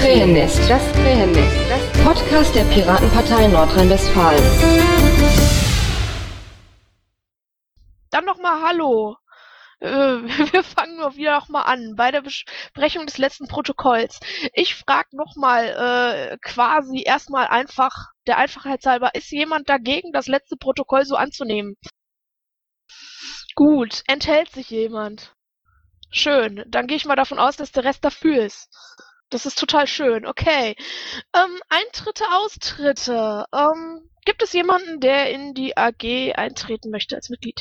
Krähennest, das Krähennest, das Podcast der Piratenpartei Nordrhein-Westfalen. Dann nochmal Hallo. Äh, wir fangen nur wieder nochmal an bei der Besprechung des letzten Protokolls. Ich frage nochmal äh, quasi erstmal einfach, der Einfachheit halber, ist jemand dagegen, das letzte Protokoll so anzunehmen? Gut, enthält sich jemand? Schön, dann gehe ich mal davon aus, dass der Rest dafür ist. Das ist total schön, okay. Ähm, Eintritte, Austritte. Ähm, gibt es jemanden, der in die AG eintreten möchte als Mitglied?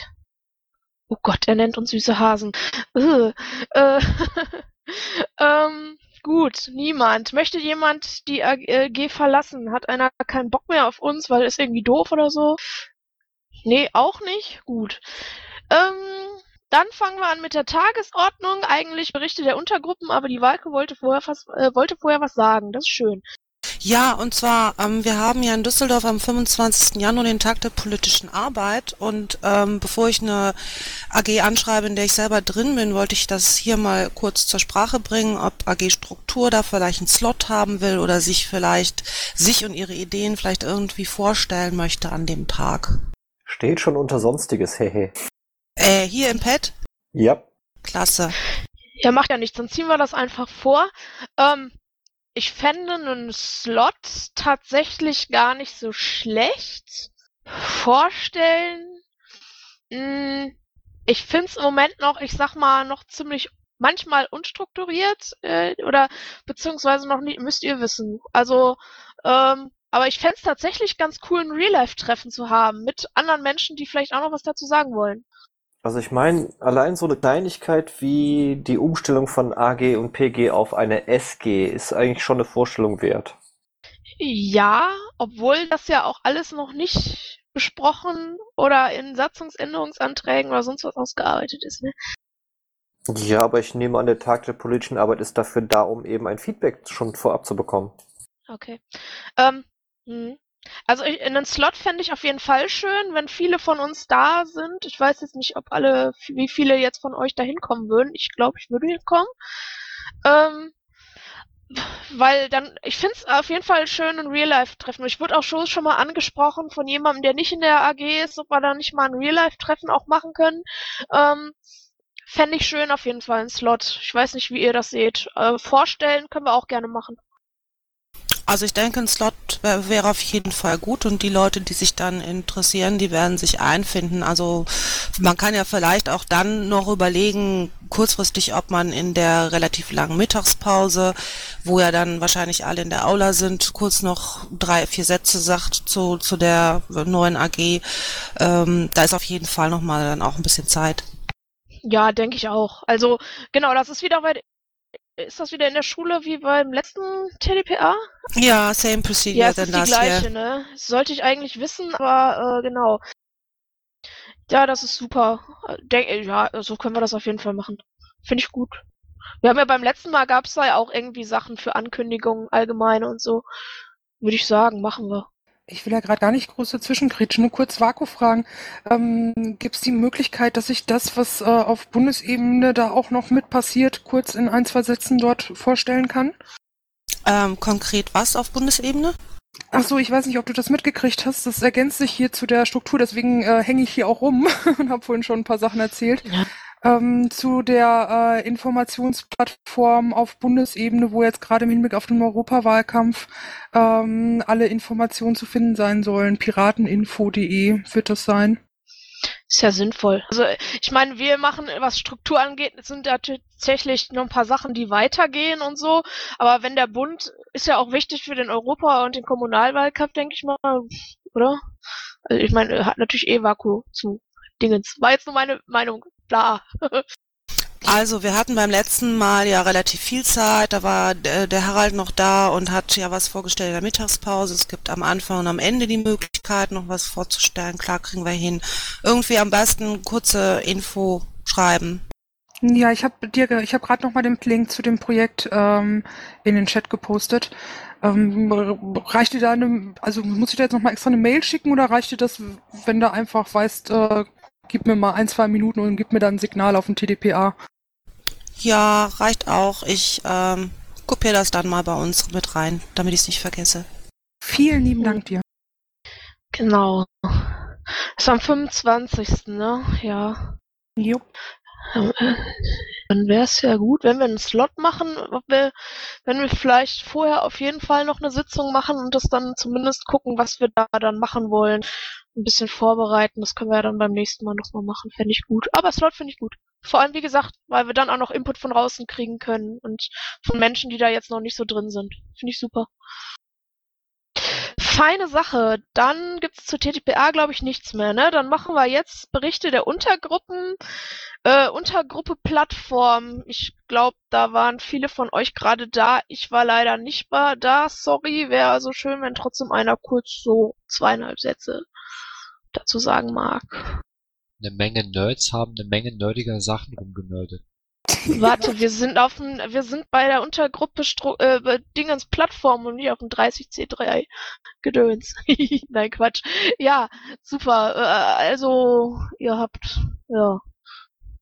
Oh Gott, er nennt uns süße Hasen. Äh, äh, ähm, gut, niemand. Möchte jemand die AG verlassen? Hat einer keinen Bock mehr auf uns, weil ist irgendwie doof oder so? Nee, auch nicht? Gut. Ähm, dann fangen wir an mit der Tagesordnung. Eigentlich Berichte der Untergruppen, aber die Walke wollte vorher, was, äh, wollte vorher was sagen. Das ist schön. Ja, und zwar, ähm, wir haben ja in Düsseldorf am 25. Januar den Tag der politischen Arbeit und ähm, bevor ich eine AG anschreibe, in der ich selber drin bin, wollte ich das hier mal kurz zur Sprache bringen, ob AG Struktur da vielleicht einen Slot haben will oder sich vielleicht sich und ihre Ideen vielleicht irgendwie vorstellen möchte an dem Tag. Steht schon unter Sonstiges, hehe. Äh, hier im Pad? Ja. Klasse. Ja, macht ja nichts, dann ziehen wir das einfach vor. Ähm, ich fände einen Slot tatsächlich gar nicht so schlecht. Vorstellen. Mh, hm, ich finde es im Moment noch, ich sag mal, noch ziemlich manchmal unstrukturiert äh, oder beziehungsweise noch nicht, müsst ihr wissen. Also, ähm, aber ich fände es tatsächlich ganz cool, ein Real-Life-Treffen zu haben mit anderen Menschen, die vielleicht auch noch was dazu sagen wollen. Also ich meine, allein so eine Kleinigkeit wie die Umstellung von AG und PG auf eine SG ist eigentlich schon eine Vorstellung wert. Ja, obwohl das ja auch alles noch nicht besprochen oder in Satzungsänderungsanträgen oder sonst was ausgearbeitet ist. Ne? Ja, aber ich nehme an, der Tag der politischen Arbeit ist dafür da, um eben ein Feedback schon vorab zu bekommen. Okay. Ähm, hm. Also ich, einen Slot fände ich auf jeden Fall schön, wenn viele von uns da sind. Ich weiß jetzt nicht, ob alle, wie viele jetzt von euch da hinkommen würden. Ich glaube, ich würde hinkommen. Ähm, weil dann, ich finde es auf jeden Fall schön, ein Real-Life-Treffen. Ich wurde auch schon, schon mal angesprochen von jemandem, der nicht in der AG ist, ob wir da nicht mal ein Real-Life-Treffen auch machen können. Ähm, Fände ich schön auf jeden Fall, ein Slot. Ich weiß nicht, wie ihr das seht. Äh, vorstellen können wir auch gerne machen. Also ich denke, ein Slot wäre auf jeden Fall gut und die Leute, die sich dann interessieren, die werden sich einfinden. Also man kann ja vielleicht auch dann noch überlegen, kurzfristig, ob man in der relativ langen Mittagspause, wo ja dann wahrscheinlich alle in der Aula sind, kurz noch drei, vier Sätze sagt zu, zu der neuen AG. Ähm, da ist auf jeden Fall nochmal dann auch ein bisschen Zeit. Ja, denke ich auch. Also genau, das ist wieder bei ist das wieder in der Schule wie beim letzten TDPA? Ja, same procedure ja, es ist die gleiche, hier. ne? Sollte ich eigentlich wissen, aber äh, genau. Ja, das ist super. Denk, ja, so können wir das auf jeden Fall machen. Finde ich gut. Wir haben ja beim letzten Mal gab es da ja auch irgendwie Sachen für Ankündigungen allgemeine und so. Würde ich sagen, machen wir. Ich will ja gerade gar nicht groß dazwischenkritschen, nur kurz Vaku fragen. Ähm, Gibt es die Möglichkeit, dass ich das, was äh, auf Bundesebene da auch noch mit passiert, kurz in ein, zwei Sätzen dort vorstellen kann? Ähm, konkret was auf Bundesebene? Ach so, ich weiß nicht, ob du das mitgekriegt hast. Das ergänzt sich hier zu der Struktur, deswegen äh, hänge ich hier auch rum und habe vorhin schon ein paar Sachen erzählt. Ja ähm, zu der äh, Informationsplattform auf Bundesebene, wo jetzt gerade im Hinblick auf den Europawahlkampf ähm, alle Informationen zu finden sein sollen. Pirateninfo.de wird das sein. Ist ja sinnvoll. Also ich meine, wir machen, was Struktur angeht, sind ja tatsächlich noch ein paar Sachen, die weitergehen und so. Aber wenn der Bund ist ja auch wichtig für den Europa- und den Kommunalwahlkampf, denke ich mal, oder? Also ich meine, hat natürlich eh Vaku zu Dingens. War jetzt nur meine Meinung bla. Also wir hatten beim letzten Mal ja relativ viel Zeit, da war der Harald noch da und hat ja was vorgestellt in der Mittagspause. Es gibt am Anfang und am Ende die Möglichkeit, noch was vorzustellen. Klar kriegen wir hin. Irgendwie am besten kurze Info schreiben. Ja, ich habe dir, ich habe gerade noch mal den Link zu dem Projekt ähm, in den Chat gepostet. Ähm, reicht dir da eine, also muss ich da jetzt noch mal extra eine Mail schicken oder reicht dir das, wenn du einfach weißt, äh, gib mir mal ein, zwei Minuten und gib mir dann ein Signal auf dem TDPA. Ja, reicht auch. Ich ähm, kopiere das dann mal bei uns mit rein, damit ich es nicht vergesse. Vielen lieben Dank dir. Genau. Ist am 25. ne? Ja. Jo. Dann wäre es ja gut, wenn wir einen Slot machen, ob wir, wenn wir vielleicht vorher auf jeden Fall noch eine Sitzung machen und das dann zumindest gucken, was wir da dann machen wollen. Ein bisschen vorbereiten, das können wir ja dann beim nächsten Mal nochmal machen, fände ich gut. Aber Slot finde ich gut. Vor allem, wie gesagt, weil wir dann auch noch Input von draußen kriegen können und von Menschen, die da jetzt noch nicht so drin sind. Finde ich super. Feine Sache. Dann gibt's zu TTPA, glaube ich, nichts mehr, ne? Dann machen wir jetzt Berichte der Untergruppen, äh, Untergruppe Plattform. Ich glaube, da waren viele von euch gerade da. Ich war leider nicht mal da. Sorry, wäre also schön, wenn trotzdem einer kurz so zweieinhalb Sätze dazu sagen mag. Eine Menge Nerds haben eine Menge nerdiger Sachen rumgenördet. Warte, wir sind auf dem, wir sind bei der Untergruppe Stru äh, Dingens Plattform und nicht auf dem 30C3 Gedöns. Nein, Quatsch. Ja, super. Äh, also, ihr habt, ja,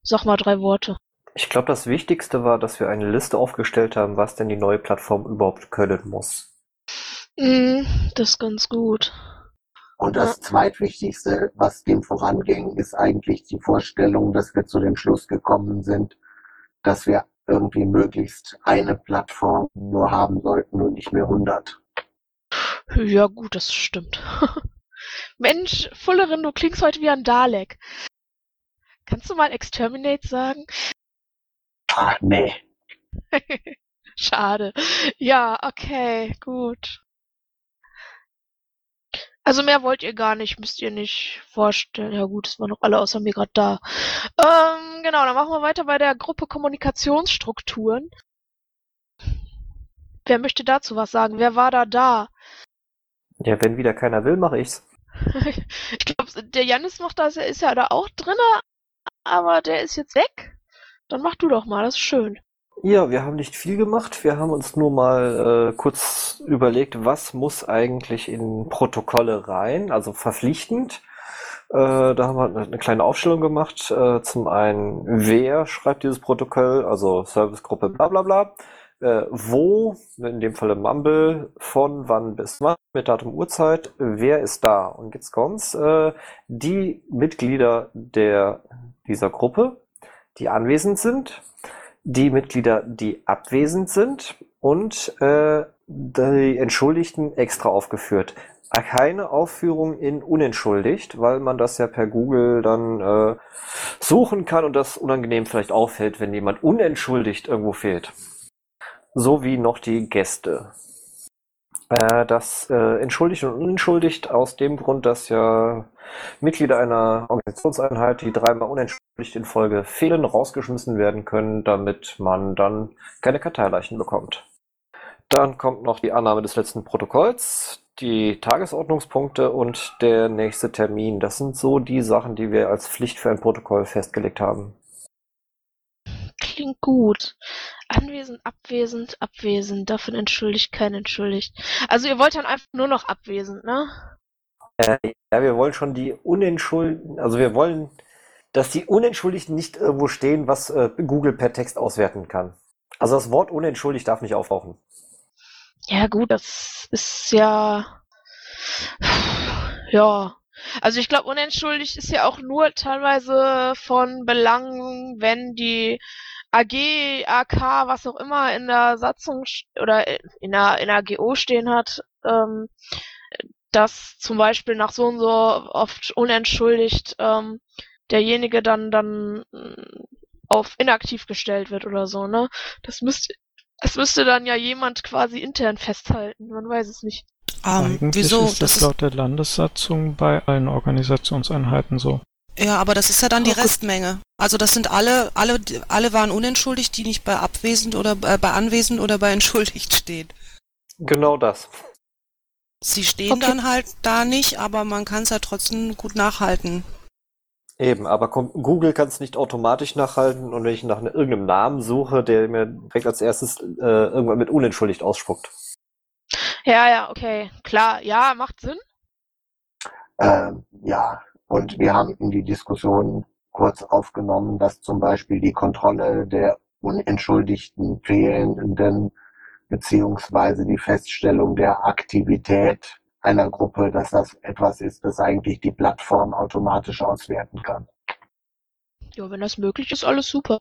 sag mal drei Worte. Ich glaube, das Wichtigste war, dass wir eine Liste aufgestellt haben, was denn die neue Plattform überhaupt können muss. Mm, das ist ganz gut. Und das zweitwichtigste, was dem voranging, ist eigentlich die Vorstellung, dass wir zu dem Schluss gekommen sind, dass wir irgendwie möglichst eine Plattform nur haben sollten und nicht mehr 100. Ja, gut, das stimmt. Mensch, Fullerin, du klingst heute wie ein Dalek. Kannst du mal Exterminate sagen? Ah, nee. Schade. Ja, okay, gut. Also mehr wollt ihr gar nicht, müsst ihr nicht vorstellen. Ja gut, es waren noch alle außer mir gerade da. Ähm, genau, dann machen wir weiter bei der Gruppe Kommunikationsstrukturen. Wer möchte dazu was sagen? Wer war da da? Ja, wenn wieder keiner will, mache ich's. ich glaube, der Janis macht das, er ist ja da auch drinne, aber der ist jetzt weg. Dann mach du doch mal, das ist schön. Ja, wir haben nicht viel gemacht. Wir haben uns nur mal äh, kurz überlegt, was muss eigentlich in Protokolle rein, also verpflichtend. Äh, da haben wir eine, eine kleine Aufstellung gemacht. Äh, zum einen, wer schreibt dieses Protokoll, also Servicegruppe bla bla bla. Äh, wo, in dem Falle Mumble, von wann bis wann, mit Datum Uhrzeit, wer ist da? Und jetzt kommt's, äh, die Mitglieder der, dieser Gruppe, die anwesend sind, die Mitglieder, die abwesend sind und äh, die Entschuldigten extra aufgeführt. Keine Aufführung in unentschuldigt, weil man das ja per Google dann äh, suchen kann und das unangenehm vielleicht auffällt, wenn jemand unentschuldigt irgendwo fehlt. So wie noch die Gäste. Äh, das äh, entschuldigt und unentschuldigt aus dem Grund, dass ja Mitglieder einer Organisationseinheit, die dreimal unentschuldigt in Folge fehlen, rausgeschmissen werden können, damit man dann keine Karteileichen bekommt. Dann kommt noch die Annahme des letzten Protokolls, die Tagesordnungspunkte und der nächste Termin. Das sind so die Sachen, die wir als Pflicht für ein Protokoll festgelegt haben. Klingt gut. Anwesend, abwesend, abwesend. Davon entschuldigt, kein entschuldigt. Also ihr wollt dann einfach nur noch abwesend, ne? Äh, ja, wir wollen schon die Unentschuldigten, also wir wollen, dass die Unentschuldigten nicht irgendwo stehen, was äh, Google per Text auswerten kann. Also das Wort unentschuldigt darf nicht auftauchen. Ja, gut, das ist ja. Ja. Also ich glaube, unentschuldigt ist ja auch nur teilweise von Belang, wenn die AG, AK, was auch immer in der Satzung oder in der, in der GO stehen hat, ähm, dass zum Beispiel nach so und so oft unentschuldigt ähm, derjenige dann dann mm, auf inaktiv gestellt wird oder so, ne? Das müsste das müsste dann ja jemand quasi intern festhalten, man weiß es nicht. Ähm, Eigentlich wieso? ist das, Das ist, laut der Landessatzung bei allen Organisationseinheiten so. ja, aber das ist ja dann die Oh. Restmenge. Also das sind alle, alle, alle waren unentschuldigt, die nicht bei abwesend oder äh, bei anwesend oder bei entschuldigt stehen. Genau das. Sie stehen Okay. dann halt da nicht, aber man kann es ja trotzdem gut nachhalten. Eben, aber Google kann es nicht automatisch nachhalten und wenn ich nach ne- irgendeinem Namen suche, der mir direkt als erstes äh, irgendwann mit unentschuldigt ausspuckt. Ja, ja, okay, klar, ja, macht Sinn. Ähm, ja, und wir haben in die Diskussion kurz aufgenommen, dass zum Beispiel die Kontrolle der unentschuldigten fehlenden beziehungsweise die Feststellung der Aktivität einer Gruppe, dass das etwas ist, das eigentlich die Plattform automatisch auswerten kann. Ja, wenn das möglich ist, alles super.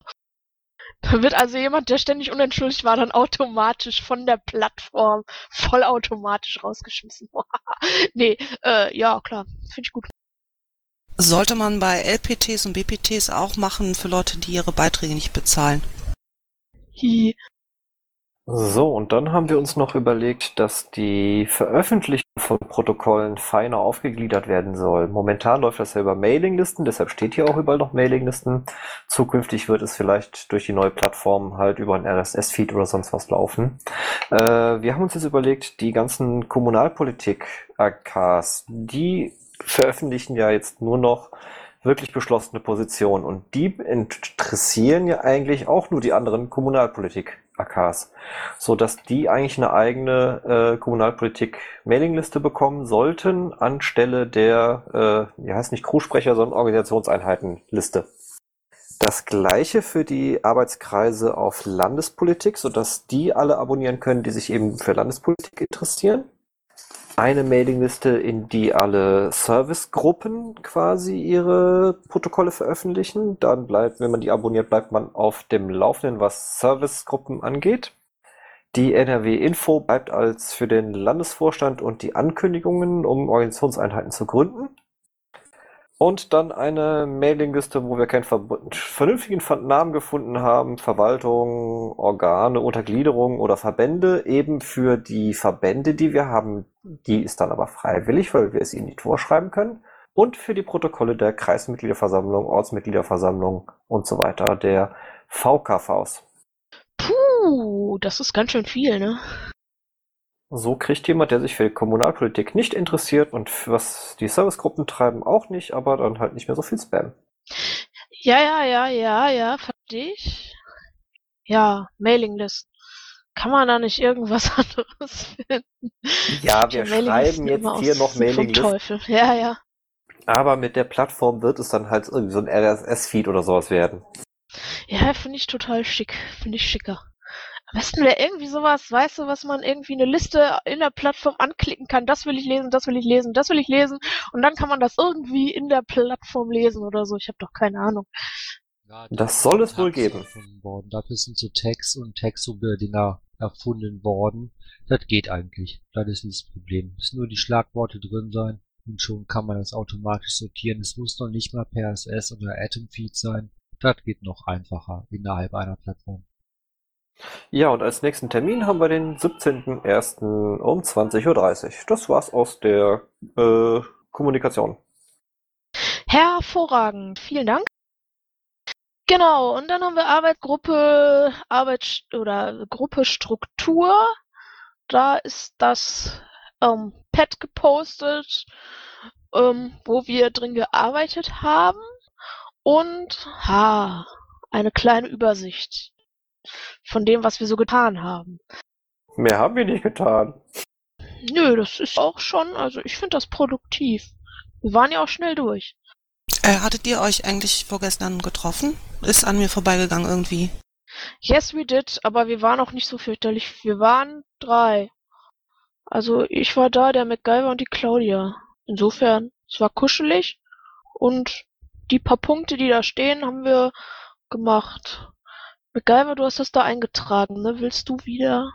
Da wird also jemand, der ständig unentschuldigt war, dann automatisch von der Plattform vollautomatisch rausgeschmissen. nee, äh, ja, klar, finde ich gut. Sollte man bei LPTs und BPTs auch machen für Leute, die ihre Beiträge nicht bezahlen. Hi. So, und dann haben wir uns noch überlegt, dass die Veröffentlichung von Protokollen feiner aufgegliedert werden soll. Momentan läuft das ja über Mailinglisten, deshalb steht hier auch überall noch Mailinglisten. Zukünftig wird es vielleicht durch die neue Plattform halt über ein RSS-Feed oder sonst was laufen. Äh, wir haben uns jetzt überlegt, die ganzen Kommunalpolitik-AKs, die veröffentlichen ja jetzt nur noch wirklich beschlossene Positionen und die interessieren ja eigentlich auch nur die anderen Kommunalpolitik-AKs, so dass die eigentlich eine eigene äh, Kommunalpolitik-Mailingliste bekommen sollten anstelle der, äh, wie heißt nicht Crewsprecher, sondern Organisationseinheitenliste. Das gleiche für die Arbeitskreise auf Landespolitik, sodass die alle abonnieren können, die sich eben für Landespolitik interessieren eine Mailingliste, in die alle Servicegruppen quasi ihre Protokolle veröffentlichen. Dann bleibt, wenn man die abonniert, bleibt man auf dem Laufenden, was Servicegruppen angeht. Die NRW-Info bleibt als für den Landesvorstand und die Ankündigungen, um Organisationseinheiten zu gründen. Und dann eine Mailingliste, wo wir keinen vernünftigen Namen gefunden haben. Verwaltung, Organe, Untergliederungen oder Verbände. Eben für die Verbände, die wir haben. Die ist dann aber freiwillig, weil wir es ihnen nicht vorschreiben können. Und für die Protokolle der Kreismitgliederversammlung, Ortsmitgliederversammlung und so weiter, der VKVs. Puh, das ist ganz schön viel, ne? So kriegt jemand, der sich für Kommunalpolitik nicht interessiert und was die Servicegruppen treiben auch nicht, aber dann halt nicht mehr so viel Spam. Ja, ja, ja, ja, ja, verstehe ich. Ja, Mailinglisten. Kann man da nicht irgendwas anderes finden? Ja, wir schreiben jetzt hier noch Mailinglisten. Ja, ja. Aber mit der Plattform wird es dann halt irgendwie so ein RSS-Feed oder sowas werden. Ja, finde ich total schick. Finde ich schicker. Am besten wäre irgendwie sowas, weißt du, was man irgendwie eine Liste in der Plattform anklicken kann. Das will ich lesen, das will ich lesen, das will ich lesen. Und dann kann man das irgendwie in der Plattform lesen oder so. Ich habe doch keine Ahnung. Ja, das soll es wohl geben. Worden. Dafür sind so Tags und Tags-Dinger erfunden worden. Das geht eigentlich. Das ist nicht das Problem. Es nur die Schlagworte drin sein und schon kann man das automatisch sortieren. Es muss noch nicht mal per SS oder Atom-Feed sein. Das geht noch einfacher innerhalb einer Plattform. Ja, und als nächsten Termin haben wir den 17.01. um 20.30 Uhr. Das war's aus der äh, Kommunikation. Hervorragend, vielen Dank. Genau, und dann haben wir Arbeitsgruppe, Arbeit oder Gruppe Struktur. Da ist das ähm, Pad gepostet, ähm, wo wir drin gearbeitet haben. Und ha, eine kleine Übersicht von dem, was wir so getan haben. Mehr haben wir nicht getan. Nö, das ist auch schon, also ich finde das produktiv. Wir waren ja auch schnell durch. Äh, hattet ihr euch eigentlich vorgestern getroffen? Ist an mir vorbeigegangen irgendwie. Yes, we did, aber wir waren auch nicht so fürchterlich. Wir waren drei. Also ich war da, der MacGyver und die Claudia. Insofern, es war kuschelig und die paar Punkte, die da stehen, haben wir gemacht. MacGyver, du hast das da eingetragen, ne? Willst du wieder?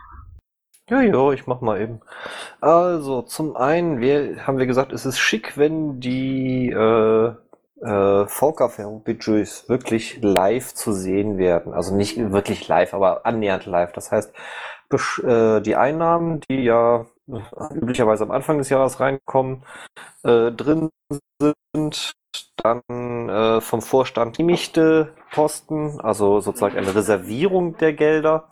Ja, ja, ich mach mal eben. Also, zum einen wir, haben wir gesagt, es ist schick, wenn die äh, äh, VKV-Budgets wirklich live zu sehen werden. Also nicht wirklich live, aber annähernd live. Das heißt, äh, die Einnahmen, die ja üblicherweise am Anfang des Jahres reinkommen, äh, drin sind, dann äh, vom Vorstand genehmigte Posten, also sozusagen eine Reservierung der Gelder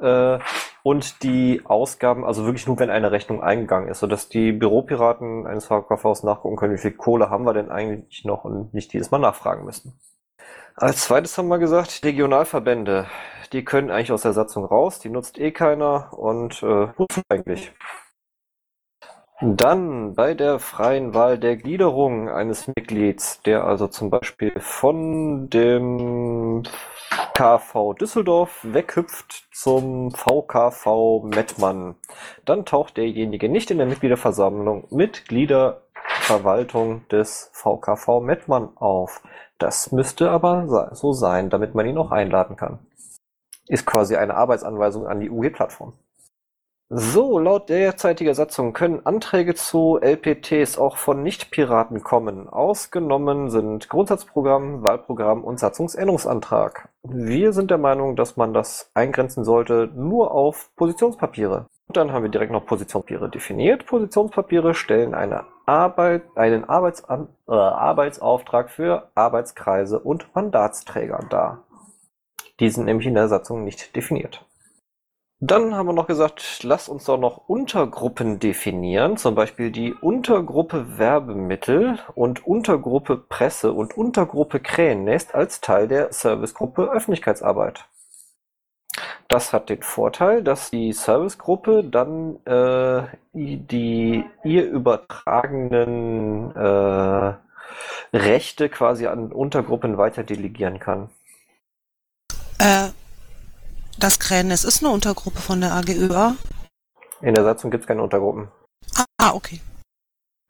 äh, und die Ausgaben, also wirklich nur, wenn eine Rechnung eingegangen ist, sodass die Büropiraten eines VKVs nachgucken können, wie viel Kohle haben wir denn eigentlich noch und nicht jedes Mal nachfragen müssen. Als zweites haben wir gesagt, Regionalverbände, die können eigentlich aus der Satzung raus, die nutzt eh keiner und äh, wozu eigentlich? Dann bei der freien Wahl der Gliederung eines Mitglieds, der also zum Beispiel von dem KV Düsseldorf weghüpft zum VKV Mettmann, dann taucht derjenige nicht in der Mitgliederversammlung Mitgliederverwaltung des VKV Mettmann auf. Das müsste aber so sein, damit man ihn auch einladen kann. Ist quasi eine Arbeitsanweisung an die UG-Plattform. So, laut derzeitiger Satzung können Anträge zu LPTs auch von Nicht-Piraten kommen. Ausgenommen sind Grundsatzprogramm, Wahlprogramm und Satzungsänderungsantrag. Wir sind der Meinung, dass man das eingrenzen sollte nur auf Positionspapiere. Und dann haben wir direkt noch Positionspapiere definiert. Positionspapiere stellen eine Arbeit, einen Arbeitsan äh, Arbeitsauftrag für Arbeitskreise und Mandatsträger dar. Die sind nämlich in der Satzung nicht definiert. Dann haben wir noch gesagt, lass uns doch noch Untergruppen definieren, zum Beispiel die Untergruppe Werbemittel und Untergruppe Presse und Untergruppe Krähennest als Teil der Servicegruppe Öffentlichkeitsarbeit. Das hat den Vorteil, dass die Servicegruppe dann äh, die ihr übertragenen äh, Rechte quasi an Untergruppen weiter delegieren kann. Das Krähennest ist eine Untergruppe von der AGÖA. In der Satzung gibt es keine Untergruppen. Ah, okay.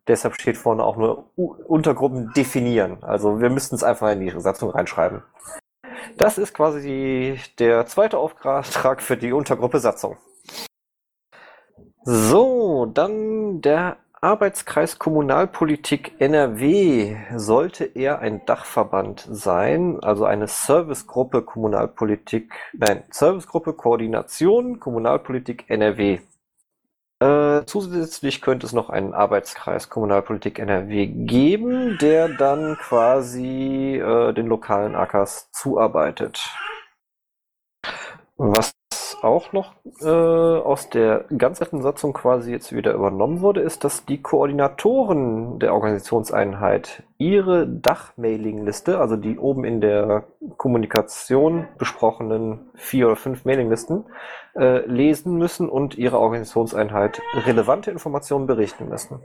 Deshalb steht vorne auch nur Untergruppen definieren. Also wir müssten es einfach in die Satzung reinschreiben. Das ist quasi der zweite Auftrag für die Untergruppe Satzung. So, dann der Arbeitskreis Kommunalpolitik NRW sollte eher ein Dachverband sein, also eine Servicegruppe Kommunalpolitik, nein, Servicegruppe Koordination Kommunalpolitik NRW. Äh, zusätzlich könnte es noch einen Arbeitskreis Kommunalpolitik NRW geben, der dann quasi äh, den lokalen AKs zuarbeitet. Was auch noch äh, aus der ganz alten Satzung quasi jetzt wieder übernommen wurde, ist, dass die Koordinatoren der Organisationseinheit ihre Dach-Mailing-Liste, also die oben in der Kommunikation besprochenen vier oder fünf Mailinglisten, äh, lesen müssen und ihrer Organisationseinheit relevante Informationen berichten müssen.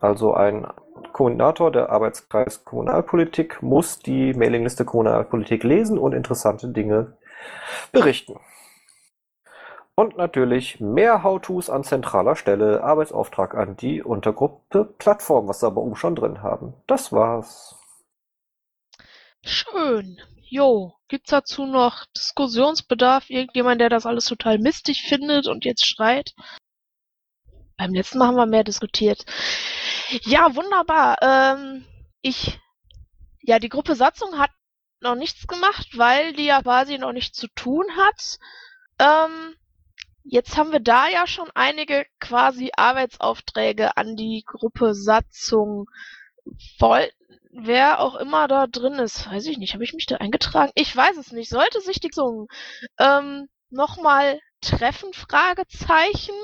Also ein Koordinator der Arbeitskreis Kommunalpolitik muss die Mailingliste Kommunalpolitik lesen und interessante Dinge berichten. Und natürlich mehr How-Tos an zentraler Stelle, Arbeitsauftrag an die Untergruppe Plattform, was wir aber oben schon drin haben. Das war's. Schön. Jo, gibt's dazu noch Diskussionsbedarf? Irgendjemand, der das alles total mistig findet und jetzt schreit? Beim letzten Mal haben wir mehr diskutiert. Ja, wunderbar. Ähm, ich, ja, die Gruppe Satzung hat noch nichts gemacht, weil die ja quasi noch nichts zu tun hat. Ähm, Jetzt haben wir da ja schon einige quasi Arbeitsaufträge an die Gruppe Satzung. Woll wer auch immer da drin ist, weiß ich nicht, habe ich mich da eingetragen? Ich weiß es nicht. Sollte sich die Satzung ähm, nochmal treffen, Fragezeichen,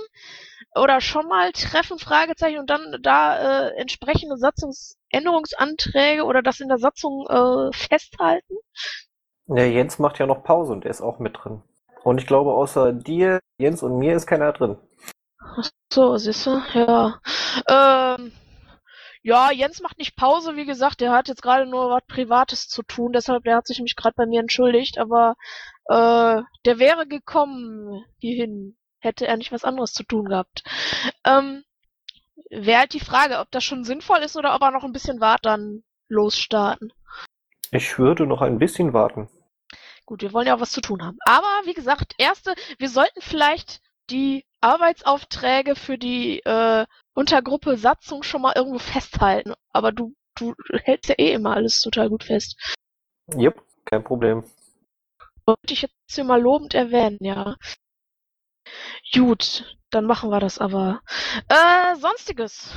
oder schon mal treffen, Fragezeichen, und dann da äh, entsprechende Satzungsänderungsanträge oder das in der Satzung äh, festhalten? Ja, Jens macht ja noch Pause und er ist auch mit drin. Und ich glaube, außer dir, Jens und mir ist keiner drin. Ach so, siehst du? Ja. Ähm, ja, Jens macht nicht Pause, wie gesagt, der hat jetzt gerade nur was Privates zu tun, deshalb der hat sich nämlich gerade bei mir entschuldigt, aber äh, der wäre gekommen hierhin, hätte er nicht was anderes zu tun gehabt. Ähm, Wäre halt die Frage, ob das schon sinnvoll ist oder ob er noch ein bisschen wartet, dann losstarten. Ich würde noch ein bisschen warten. Gut, wir wollen ja auch was zu tun haben. Aber wie gesagt, erste, wir sollten vielleicht die Arbeitsaufträge für die äh, Untergruppe Satzung schon mal irgendwo festhalten. Aber du, du hältst ja eh immer alles total gut fest. Jupp, kein Problem. Wollte ich jetzt hier mal lobend erwähnen, ja. Gut, dann machen wir das aber. Äh, sonstiges.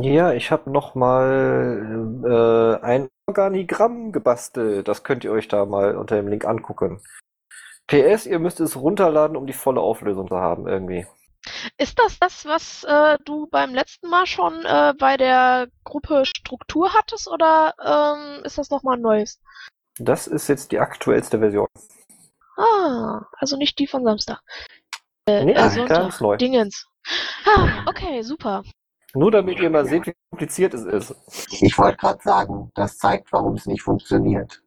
Ja, ich habe noch mal äh, ein Organigramm gebastelt. Das könnt ihr euch da mal unter dem Link angucken. PS, ihr müsst es runterladen, um die volle Auflösung zu haben irgendwie. Ist das das, was äh, du beim letzten Mal schon äh, bei der Gruppe Struktur hattest oder ähm, ist das nochmal ein neues? Das ist jetzt die aktuellste Version. Ah, also nicht die von Samstag. Äh, nee, äh, ganz neu. Dingens. Ah, okay, super. Nur damit ihr mal seht, wie kompliziert es ist. Ich wollte gerade sagen, das zeigt, warum es nicht funktioniert.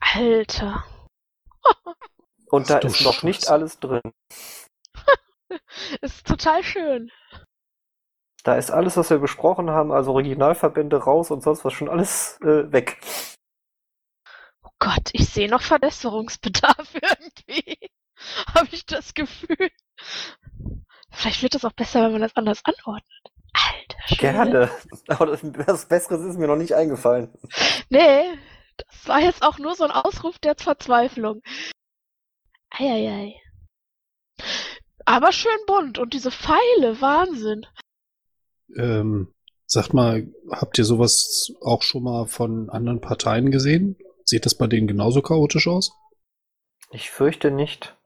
Alter. Und da ist noch nicht alles drin. Ist total schön. Da ist alles, was wir besprochen haben, also Originalverbände raus und sonst was schon alles äh, weg. Oh Gott, ich sehe noch Verbesserungsbedarf irgendwie. Habe ich das Gefühl. Vielleicht wird es auch besser, wenn man das anders anordnet. Alter Schwede. Gerne. Aber das, was Besseres ist mir noch nicht eingefallen. Nee, das war jetzt auch nur so ein Ausruf der Verzweiflung. Eieiei. Aber schön bunt und diese Pfeile, Wahnsinn. Ähm, sagt mal, habt ihr sowas auch schon mal von anderen Parteien gesehen? Sieht das bei denen genauso chaotisch aus? Ich fürchte nicht.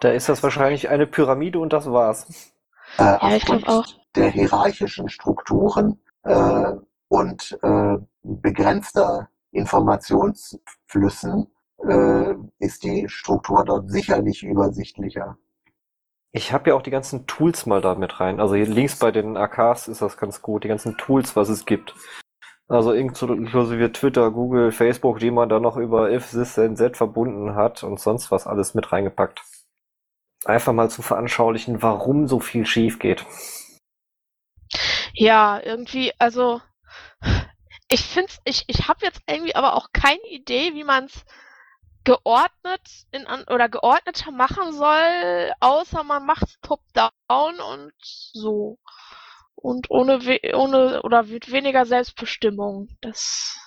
Da ist das wahrscheinlich eine Pyramide und das war's. Äh, Ja, ich aufgrund der hierarchischen Strukturen äh, und äh, begrenzter Informationsflüssen äh, ist die Struktur dort sicherlich übersichtlicher. Ich habe ja auch die ganzen Tools mal da mit rein. Also hier links bei den AKs ist das ganz gut, die ganzen Tools, was es gibt. Also inklu- inklusive Twitter, Google, Facebook, die man dann noch über if, this and that verbunden hat und sonst was alles mit reingepackt. Einfach mal zu veranschaulichen, warum so viel schief geht. Ja, irgendwie, also ich find's, ich, ich habe jetzt irgendwie aber auch keine Idee, wie man's geordnet in oder geordneter machen soll, außer man macht's top-down und so. Und ohne, ohne oder mit weniger Selbstbestimmung. Das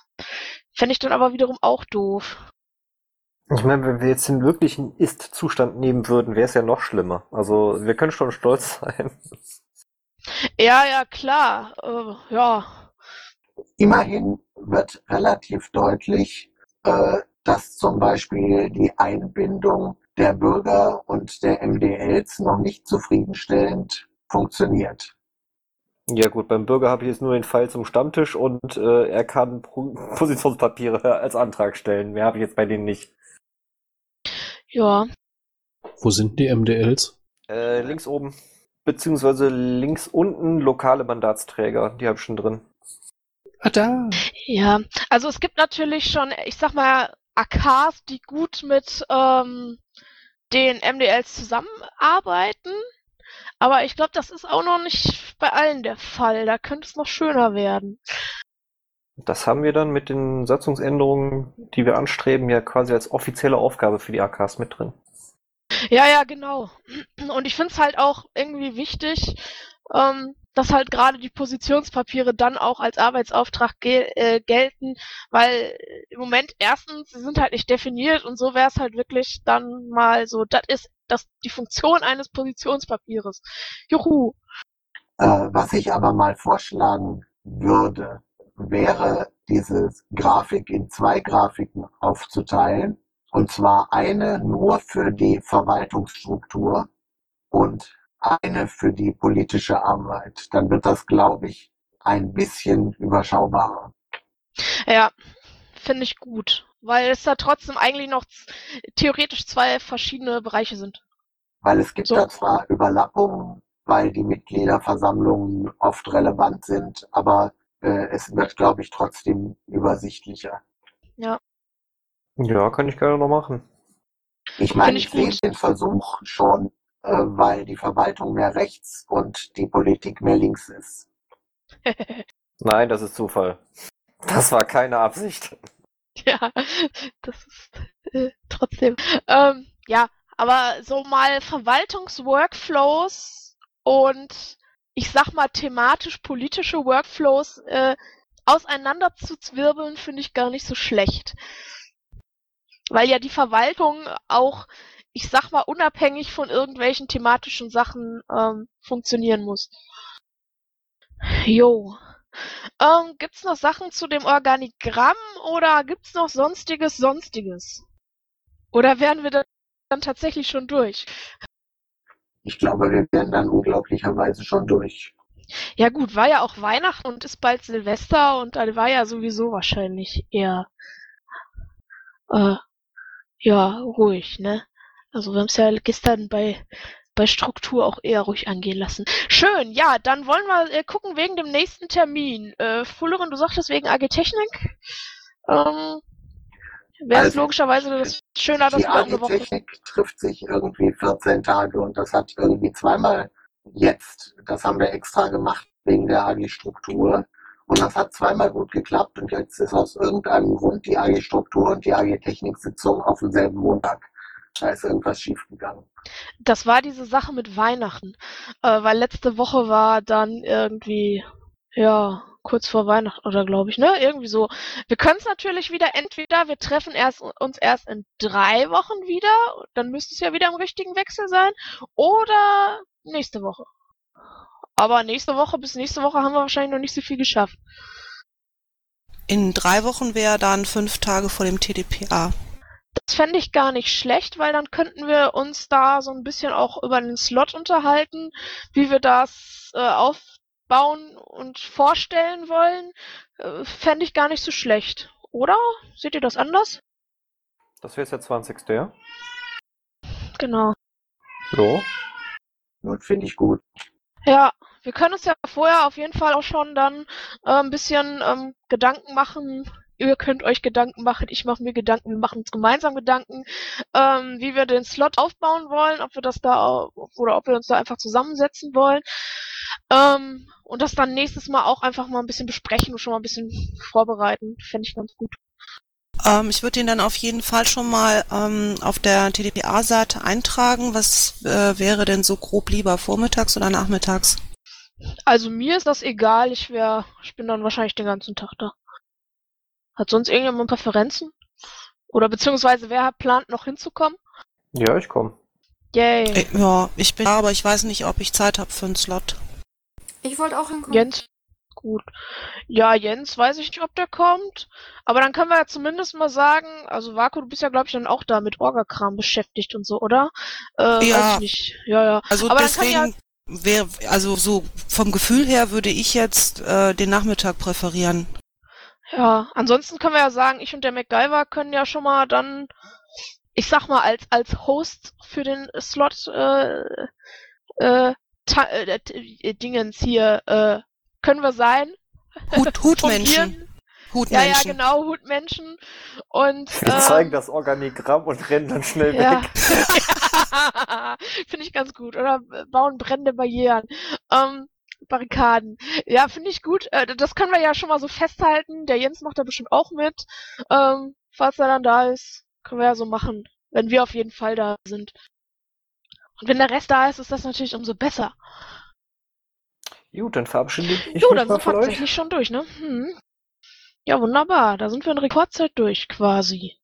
fände ich dann aber wiederum auch doof. Ich meine, wenn wir jetzt den wirklichen Ist-Zustand nehmen würden, wäre es ja noch schlimmer. Also wir können schon stolz sein. Ja, ja, klar. Äh, ja. Immerhin wird relativ deutlich, äh, dass zum Beispiel die Einbindung der Bürger und der MDLs noch nicht zufriedenstellend funktioniert. Ja gut, beim Bürger habe ich jetzt nur den Pfeil zum Stammtisch und äh, er kann Positionspapiere als Antrag stellen. Mehr habe ich jetzt bei denen nicht. Ja. Wo sind die MDLs? Äh, links oben, beziehungsweise links unten lokale Mandatsträger, die habe ich schon drin. Ah, da. Ja, also es gibt natürlich schon, ich sag mal, AKs, die gut mit ähm, den MDLs zusammenarbeiten. Aber ich glaube, das ist auch noch nicht bei allen der Fall. Da könnte es noch schöner werden. Das haben wir dann mit den Satzungsänderungen, die wir anstreben, ja quasi als offizielle Aufgabe für die AKs mit drin. Ja, ja, genau. Und ich finde es halt auch irgendwie wichtig, ähm, dass halt gerade die Positionspapiere dann auch als Arbeitsauftrag gel äh, gelten, weil im Moment erstens, sie sind halt nicht definiert und so wäre es halt wirklich dann mal so, das ist das die Funktion eines Positionspapieres. Juhu. Äh, was ich aber mal vorschlagen würde, wäre diese Grafik in zwei Grafiken aufzuteilen. Und zwar eine nur für die Verwaltungsstruktur und eine für die politische Arbeit. Dann wird das, glaube ich, ein bisschen überschaubarer. Ja, finde ich gut, weil es da trotzdem eigentlich noch theoretisch zwei verschiedene Bereiche sind. Weil es gibt So. da zwar Überlappungen, weil die Mitgliederversammlungen oft relevant sind, aber äh, es wird, glaube ich, trotzdem übersichtlicher. Ja, kann ich gerne noch machen. Ich meine, ich ich sehe den Versuch schon, äh, weil die Verwaltung mehr rechts und die Politik mehr links ist. Nein, das ist Zufall. Das war keine Absicht. Ja, das ist äh, trotzdem. Ähm, ja, aber so mal Verwaltungsworkflows und ich sag mal thematisch-politische Workflows äh, auseinander zu zwirbeln, finde ich gar nicht so schlecht. Weil ja die Verwaltung auch, ich sag mal, unabhängig von irgendwelchen thematischen Sachen ähm, funktionieren muss. Jo. Ähm, gibt's noch Sachen zu dem Organigramm oder gibt's noch sonstiges Sonstiges? Oder wären wir da- dann tatsächlich schon durch? Ich glaube, wir werden dann unglaublicherweise schon durch. Ja gut, war ja auch Weihnachten und ist bald Silvester und da war ja sowieso wahrscheinlich eher äh, ja ruhig, ne? Also wir haben es ja gestern bei bei Struktur auch eher ruhig angehen lassen. Schön, ja, dann wollen wir äh, gucken wegen dem nächsten Termin. Äh, Fullerin, du sagtest wegen AG Technik. Ähm, Wäre es Also, logischerweise das schöner, das Die eine Woche. Architechnik trifft sich irgendwie 14 Tage und das hat irgendwie zweimal jetzt, das haben wir extra gemacht wegen der AG-Struktur und das hat zweimal gut geklappt und jetzt ist aus irgendeinem Grund die AG-Struktur und die AG-Technik-Sitzung auf demselben Montag. Da ist irgendwas schiefgegangen. Das war diese Sache mit Weihnachten. Äh, weil letzte Woche war dann irgendwie, ja, kurz vor Weihnachten oder glaube ich, ne? Irgendwie so. Wir können es natürlich wieder, entweder wir treffen erst, uns erst in drei Wochen wieder, dann müsste es ja wieder im richtigen Wechsel sein, oder nächste Woche. Aber nächste Woche, bis nächste Woche haben wir wahrscheinlich noch nicht so viel geschafft. In drei Wochen wäre dann fünf Tage vor dem TDPA. Das fände ich gar nicht schlecht, weil dann könnten wir uns da so ein bisschen auch über den Slot unterhalten, wie wir das äh, aufbauen und vorstellen wollen. Äh, fände ich gar nicht so schlecht. Oder? Seht ihr das anders? Das wäre jetzt der 20. Ja? Genau. So. Und finde ich gut. Ja, wir können uns ja vorher auf jeden Fall auch schon dann äh, ein bisschen ähm, Gedanken machen. Ihr könnt euch Gedanken machen, ich mache mir Gedanken, wir machen uns gemeinsam Gedanken, ähm, wie wir den Slot aufbauen wollen, ob wir das da oder ob wir uns da einfach zusammensetzen wollen. Ähm, und das dann nächstes Mal auch einfach mal ein bisschen besprechen und schon mal ein bisschen vorbereiten. Fände ich ganz gut. Ähm, ich würde ihn dann auf jeden Fall schon mal ähm, auf der TDPA-Seite eintragen. Was äh, wäre denn so grob lieber, vormittags oder nachmittags? Also mir ist das egal, ich wär, ich bin dann wahrscheinlich den ganzen Tag da. Hat sonst irgendjemand Präferenzen? Oder beziehungsweise wer hat plant noch hinzukommen? Ja, ich komme. Yay. Äh, ja, ich bin da, aber ich weiß nicht, ob ich Zeit habe für einen Slot. Ich wollte auch hinkommen. Jens. Gut. Ja, Jens, weiß ich nicht, ob der kommt. Aber dann können wir ja zumindest mal sagen, also Vako, du bist ja, glaube ich, dann auch da mit Orgakram beschäftigt und so, oder? Äh, Ja. Weiß ich nicht. Ja, ja. Also Aber dann kann ja- deswegen wäre, also so vom Gefühl her würde ich jetzt äh, den Nachmittag präferieren. Ja, ansonsten können wir ja sagen, ich und der MacGyver können ja schon mal dann, ich sag mal, als, als Host für den Slot, äh, äh, Dingens hier, äh, können wir sein. Hut, Hutmenschen. Fungieren. Ja, Hutmenschen. ja, genau, Hutmenschen. Und, Wir ähm, zeigen das Organigramm und rennen dann schnell Ja. weg. finde ich ganz gut. Oder bauen brennende Barrieren. Ähm, Barrikaden. Ja, finde ich gut. Äh, das können wir ja schon mal so festhalten. Der Jens macht da bestimmt auch mit. Ähm, falls er dann da ist, können wir ja so machen. Wenn wir auf jeden Fall da sind. Und wenn der Rest da ist, ist das natürlich umso besser. Gut, dann verabschiede ich mich Jo, dann mal sind wir tatsächlich schon durch, ne? Hm. Ja, wunderbar. Da sind wir in Rekordzeit durch, quasi.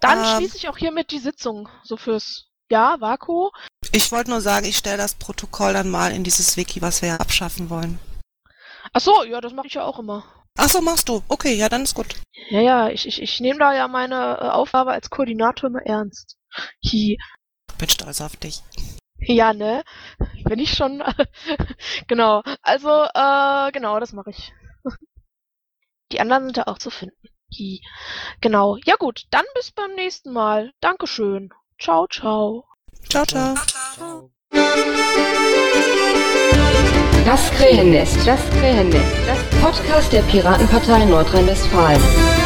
Dann Ähm. schließe ich auch hiermit die Sitzung. So fürs Ja, Vaku. Ich wollte nur sagen, ich stelle das Protokoll dann mal in dieses Wiki, was wir ja abschaffen wollen. Ach so, ja, das mache ich ja auch immer. Ach so, machst du. Okay, ja, dann ist gut. Ja, ja, ich, ich, ich nehme da ja meine äh, Aufgabe als Koordinator immer ernst. Hi. Bin stolz auf dich. Ja, ne? Wenn ich schon. genau. Also, äh, genau, das mache ich. Die anderen sind da auch zu finden. Hi. Genau. Ja gut, dann bis beim nächsten Mal. Dankeschön. Ciao, ciao. Ciao, ciao. Das Krähennest, das Krähennest, das Podcast der Piratenpartei Nordrhein-Westfalen.